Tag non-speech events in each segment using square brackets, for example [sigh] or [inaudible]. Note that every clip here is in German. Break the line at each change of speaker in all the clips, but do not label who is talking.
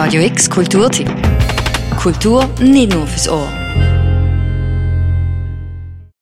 Radio X Kulturtipp. Kultur nicht nur fürs Ohr.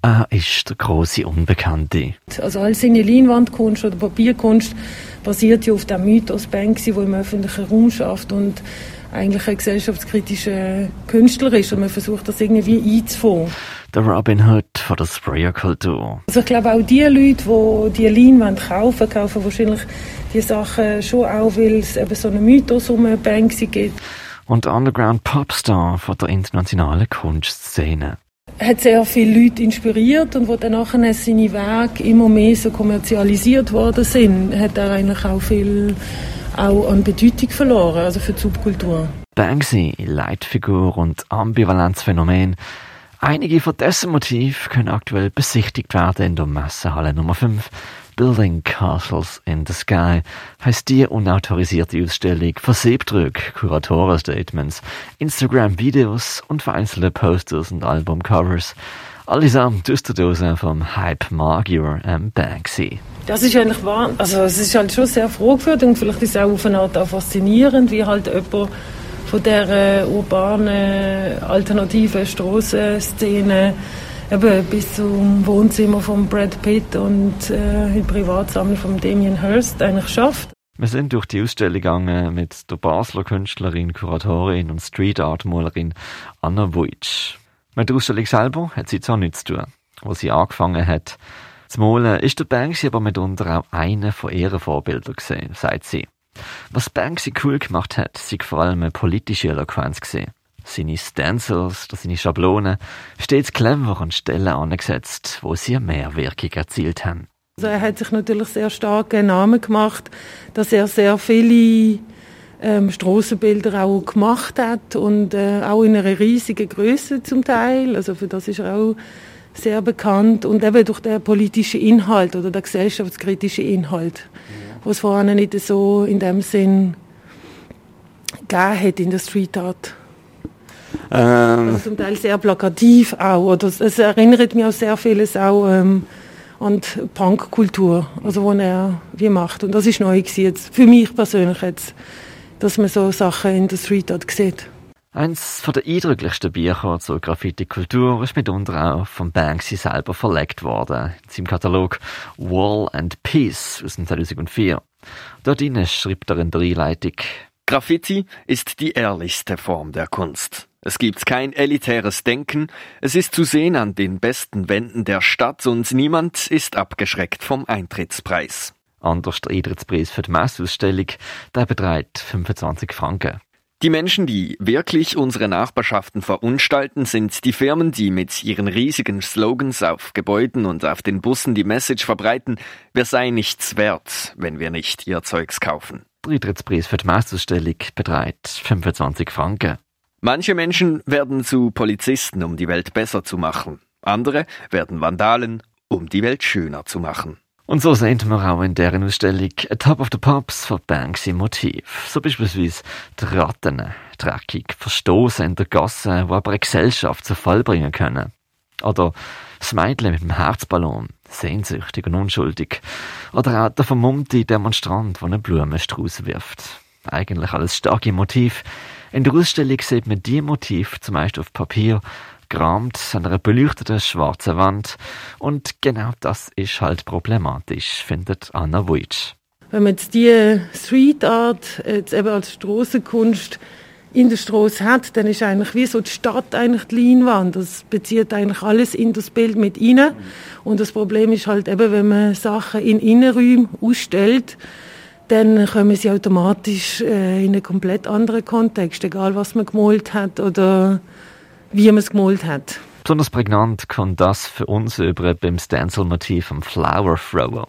Er ist der große Unbekannte.
Also all seine Leinwandkunst oder Papierkunst basiert ja auf dem Mythos Banksy, der im öffentlichen Raum schafft und eigentlich ein gesellschaftskritischer Künstler ist und man versucht das irgendwie einzufangen.
Der Robin Hood von der Sprayer-Kultur.
Also ich glaube auch die Leute, die die Leinwand kaufen, kaufen wahrscheinlich die Sachen schon auch, weil es eben so einen Mythos um Banksy gibt.
Und der Underground Popstar von der internationalen Kunstszene.
hat sehr viele Leute inspiriert und wo dann nachher seine Werke immer mehr so kommerzialisiert worden sind, hat er eigentlich auch viel auch an Bedeutung verloren, also für die Subkultur.
Banksy, Leitfigur und Ambivalenzphänomen. Einige von dessen Motiven können aktuell besichtigt werden in der Messehalle Nummer 5. Building Castles in the Sky heißt die unautorisierte Ausstellung von Siebdrück, Kuratorenstatements, Instagram-Videos und vereinzelte Posters und Albumcovers. Allesamt aus der Dose vom Hype Magier M. Banksy.
Das ist eigentlich wahr, also es ist halt schon sehr fragwürdig und vielleicht ist es auch auf eine Art auch faszinierend, wie halt jemand von der urbanen alternativen Strassenszene eben bis zum Wohnzimmer von Brad Pitt und äh, die Privatsammlung von Damien Hirst eigentlich schafft.
Wir sind durch die Ausstellung gegangen mit der Basler Künstlerin, Kuratorin und Street Art Malerin Anna Wojcik. Mit der Ausstellung selber hat sie zwar nichts zu tun. Als sie angefangen hat zu malen, ist der Banksy aber mitunter auch einer von ihren Vorbildern gesehen, sagt sie. Was Banksy cool gemacht hat, sei vor allem eine politische Eloquenz gesehen. Seine Stencils oder seine Schablonen stets clever an Stellen angesetzt, wo sie mehr Wirkung erzielt haben.
Also er hat sich natürlich sehr stark einen Namen gemacht, dass er sehr viele ähm, Strassenbilder auch gemacht hat und äh, auch in einer riesigen Größe zum Teil. Also für das ist er auch sehr bekannt und eben durch den politischen Inhalt oder den gesellschaftskritischen Inhalt, ja. Was vorher nicht so in dem Sinn gegeben hat in der Street Art. Ähm. Also zum Teil sehr plakativ auch. Oder es erinnert mich auch sehr vieles auch ähm, an die Punkkultur, also wo er wie macht. Und das ist neu gewesen, jetzt, für mich persönlich jetzt, dass man so Sachen in der Street Art sieht.
Eins von der eindrücklichsten Bücher zur Graffiti-Kultur ist mitunter auch von Banksy selber verlegt worden, in seinem Katalog Wall and Peace aus dem 2004. Dort schreibt er in der Einleitung,
Graffiti ist die ehrlichste Form der Kunst. Es gibt kein elitäres Denken, es ist zu sehen an den besten Wänden der Stadt und niemand ist abgeschreckt vom Eintrittspreis.
Anders der Eintrittspreis für die Messausstellung, der beträgt 25 Franken.
Die Menschen, die wirklich unsere Nachbarschaften verunstalten, sind die Firmen, die mit ihren riesigen Slogans auf Gebäuden und auf den Bussen die Message verbreiten, wir seien nichts wert, wenn wir nicht ihr Zeugs kaufen.
Der Eintrittspreis für die Messausstellung beträgt 25 Franken.
Manche Menschen werden zu Polizisten, um die Welt besser zu machen. Andere werden Vandalen, um die Welt schöner zu machen.
Und so sehen wir auch in deren Ausstellung A Top of the Pops von Banksy Motiv. So beispielsweise die Ratten, dreckig, verstoßen in der Gasse, die aber eine Gesellschaft zu Fall bringen können. Oder das Mädchen mit dem Herzballon, sehnsüchtig und unschuldig. Oder auch der vermummte Demonstrant, der einen Blumenstrauß wirft. Eigentlich alles starke Motiv. In der Ausstellung sieht man die Motiv zumeist auf Papier, gerahmt an einer beleuchteten schwarzen Wand. Und genau das ist halt problematisch, findet Anna Wojcik.
Wenn man jetzt die Street Art jetzt eben als Strassenkunst in der Straße hat, dann ist eigentlich wie so die Stadt eigentlich die Leinwand. Das bezieht eigentlich alles in das Bild mit rein. Und das Problem ist halt eben, wenn man Sachen in Innenräumen ausstellt, dann kommen sie automatisch äh, in einen komplett anderen Kontext, egal was man gemalt hat oder wie man es gemalt hat.
Besonders prägnant kann das für uns über beim Stencil-Motiv am Flower Thrower,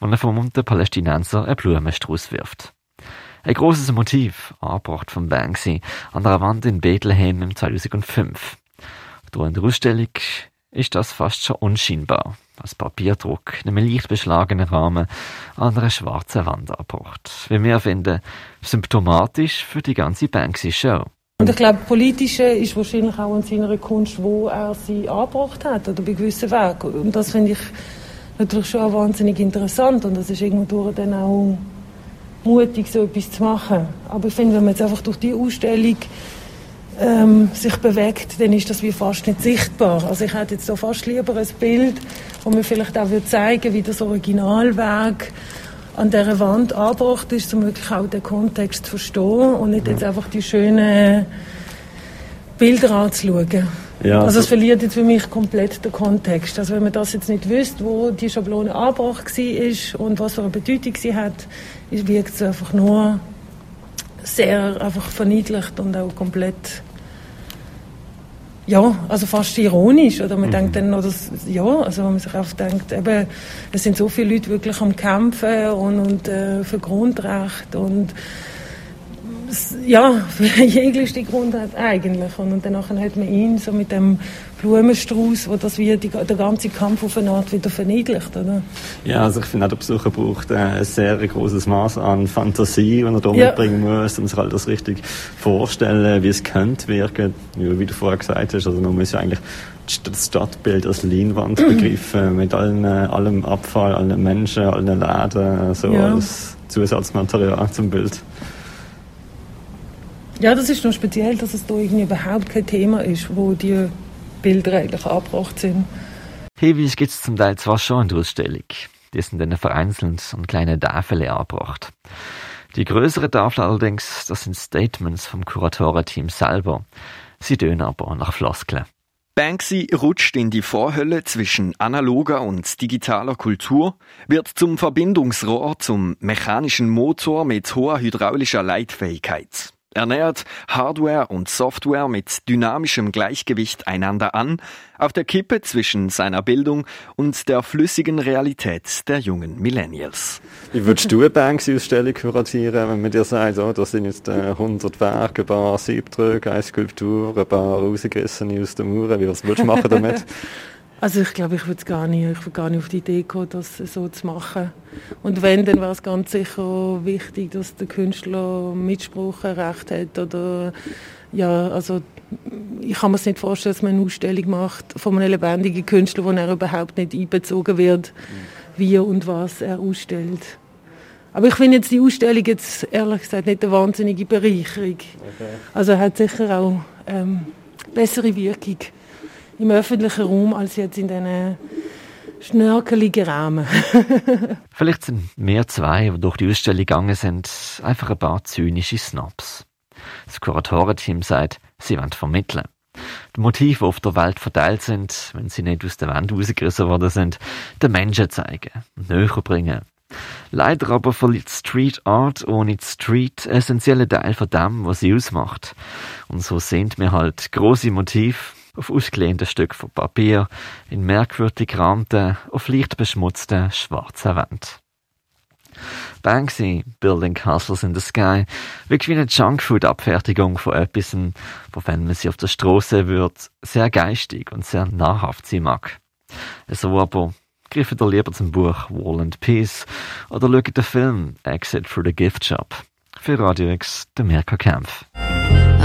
wo ein vermummter Palästinenser einen Blumenstrauß wirft. Ein großes Motiv, angebracht von Banksy, an der Wand in Bethlehem im 2005. Durch in der Ausstellung ist das fast schon unscheinbar, als Papierdruck in einem leicht beschlagenen Rahmen an einer schwarzen Wand angebracht. Wie wir finden, symptomatisch für die ganze Banksy-Show.
Und ich glaube, politische ist wahrscheinlich auch in seiner Kunst, wo er sie angebracht hat oder bei gewissen Wegen. Und das finde ich natürlich schon wahnsinnig interessant und das ist irgendwo dann auch mutig, so etwas zu machen. Aber ich finde, wenn man jetzt einfach durch die Ausstellung ähm, sich bewegt, dann ist das wie fast nicht sichtbar. Also ich hätte jetzt so fast lieber ein Bild, wo mir vielleicht auch zeigen würde, wie das Originalwerk an dieser Wand angebracht ist, um wirklich auch den Kontext zu verstehen und nicht jetzt einfach die schönen Bilder anzuschauen. Ja, also es verliert jetzt für mich komplett den Kontext. Also wenn man das jetzt nicht wüsste, wo die Schablone angebracht war und was für eine Bedeutung sie hat, wirkt es einfach nur sehr einfach verniedlicht und auch komplett ja, also fast ironisch, oder man mhm. denkt dann, oder, ja, also wenn man sich einfach denkt, eben, es sind so viele Leute wirklich am Kämpfen und, und äh, für Grundrechte und ja, [laughs] für jegliche Grundrechte eigentlich. Und, und danach hat man ihn so mit dem Blumenstrauß, wo das wie die, der ganze Kampf auf eine Art wieder verniedlicht, oder?
Ja, also ich finde auch, der Besucher braucht äh, ein sehr großes Maß an Fantasie, wenn er da ja. mitbringen muss, um sich halt das richtig vorstellen, wie es könnte wirken, wie du vorher gesagt hast. Also man muss ja eigentlich das Stadtbild als Leinwand [clears throat] begriffen, mit allen, äh, allem Abfall, allen Menschen, allen Läden, so ja. als Zusatzmaterial zum Bild.
Ja, das ist noch speziell, dass es da irgendwie überhaupt kein Thema ist, wo die Bilder eigentlich angebracht sind.
Hinweise gibt es zum Teil zwar schon in der Ausstellung. Die sind dann vereinzelt an kleine Tafeln angebracht. Die größere Tafel allerdings, das sind Statements vom Kuratorenteam selber. Sie tönen aber nach Floskeln.
Banksy rutscht in die Vorhölle zwischen analoger und digitaler Kultur, wird zum Verbindungsrohr zum mechanischen Motor mit hoher hydraulischer Leitfähigkeit. Er nähert Hardware und Software mit dynamischem Gleichgewicht einander an, auf der Kippe zwischen seiner Bildung und der flüssigen Realität der jungen Millennials.
Wie würdest du eine Banksy-Ausstellung kuratieren, wenn man dir sagt, oh, da sind jetzt äh, 100 Werke, ein paar Siebdrücke, eine Skulptur, ein paar rausgerissene aus den Mauern? Wie was würdest du machen damit? [laughs]
Also ich glaube, ich würde gar nicht, ich würde gar nicht auf die Idee kommen, das so zu machen. Und wenn, dann wäre es ganz sicher wichtig, dass der Künstler Mitspracherecht hat oder ja, also ich kann mir nicht vorstellen, dass man eine Ausstellung macht von einem lebendigen Künstler, wo er überhaupt nicht einbezogen wird, wie und was er ausstellt. Aber ich finde jetzt die Ausstellung jetzt ehrlich gesagt nicht eine wahnsinnige Bereicherung. Okay. Also hat sicher auch ähm, bessere Wirkung im öffentlichen Raum als jetzt in diesen schnörkeligen Rahmen. [laughs]
Vielleicht sind wir zwei, die durch die Ausstellung gegangen sind, einfach ein paar zynische Snobs. Das Kuratorenteam sagt, sie wollen vermitteln. Die Motive, die auf der Welt verteilt sind, wenn sie nicht aus der Wand rausgerissen worden sind, den Menschen zeigen und näher bringen. Leider aber verliert Street Art ohne Street essentielle Teil von dem, was sie ausmacht. Und so sehen wir halt große Motive, auf ausgelehnten Stück von Papier, in merkwürdig gerahmten, auf leicht beschmutzten, schwarzen Wänden. Banksy, Building Castles in the Sky, wirkt wie eine Junkfood-Abfertigung von etwas, wo wenn man sie auf der Straße wird, sehr geistig und sehr nahrhaft sein mag. So aber griffen ihr lieber zum Buch Wall and Peace oder schaut den Film Exit through the Gift Shop. Für Radio X, der Mirka Kempf.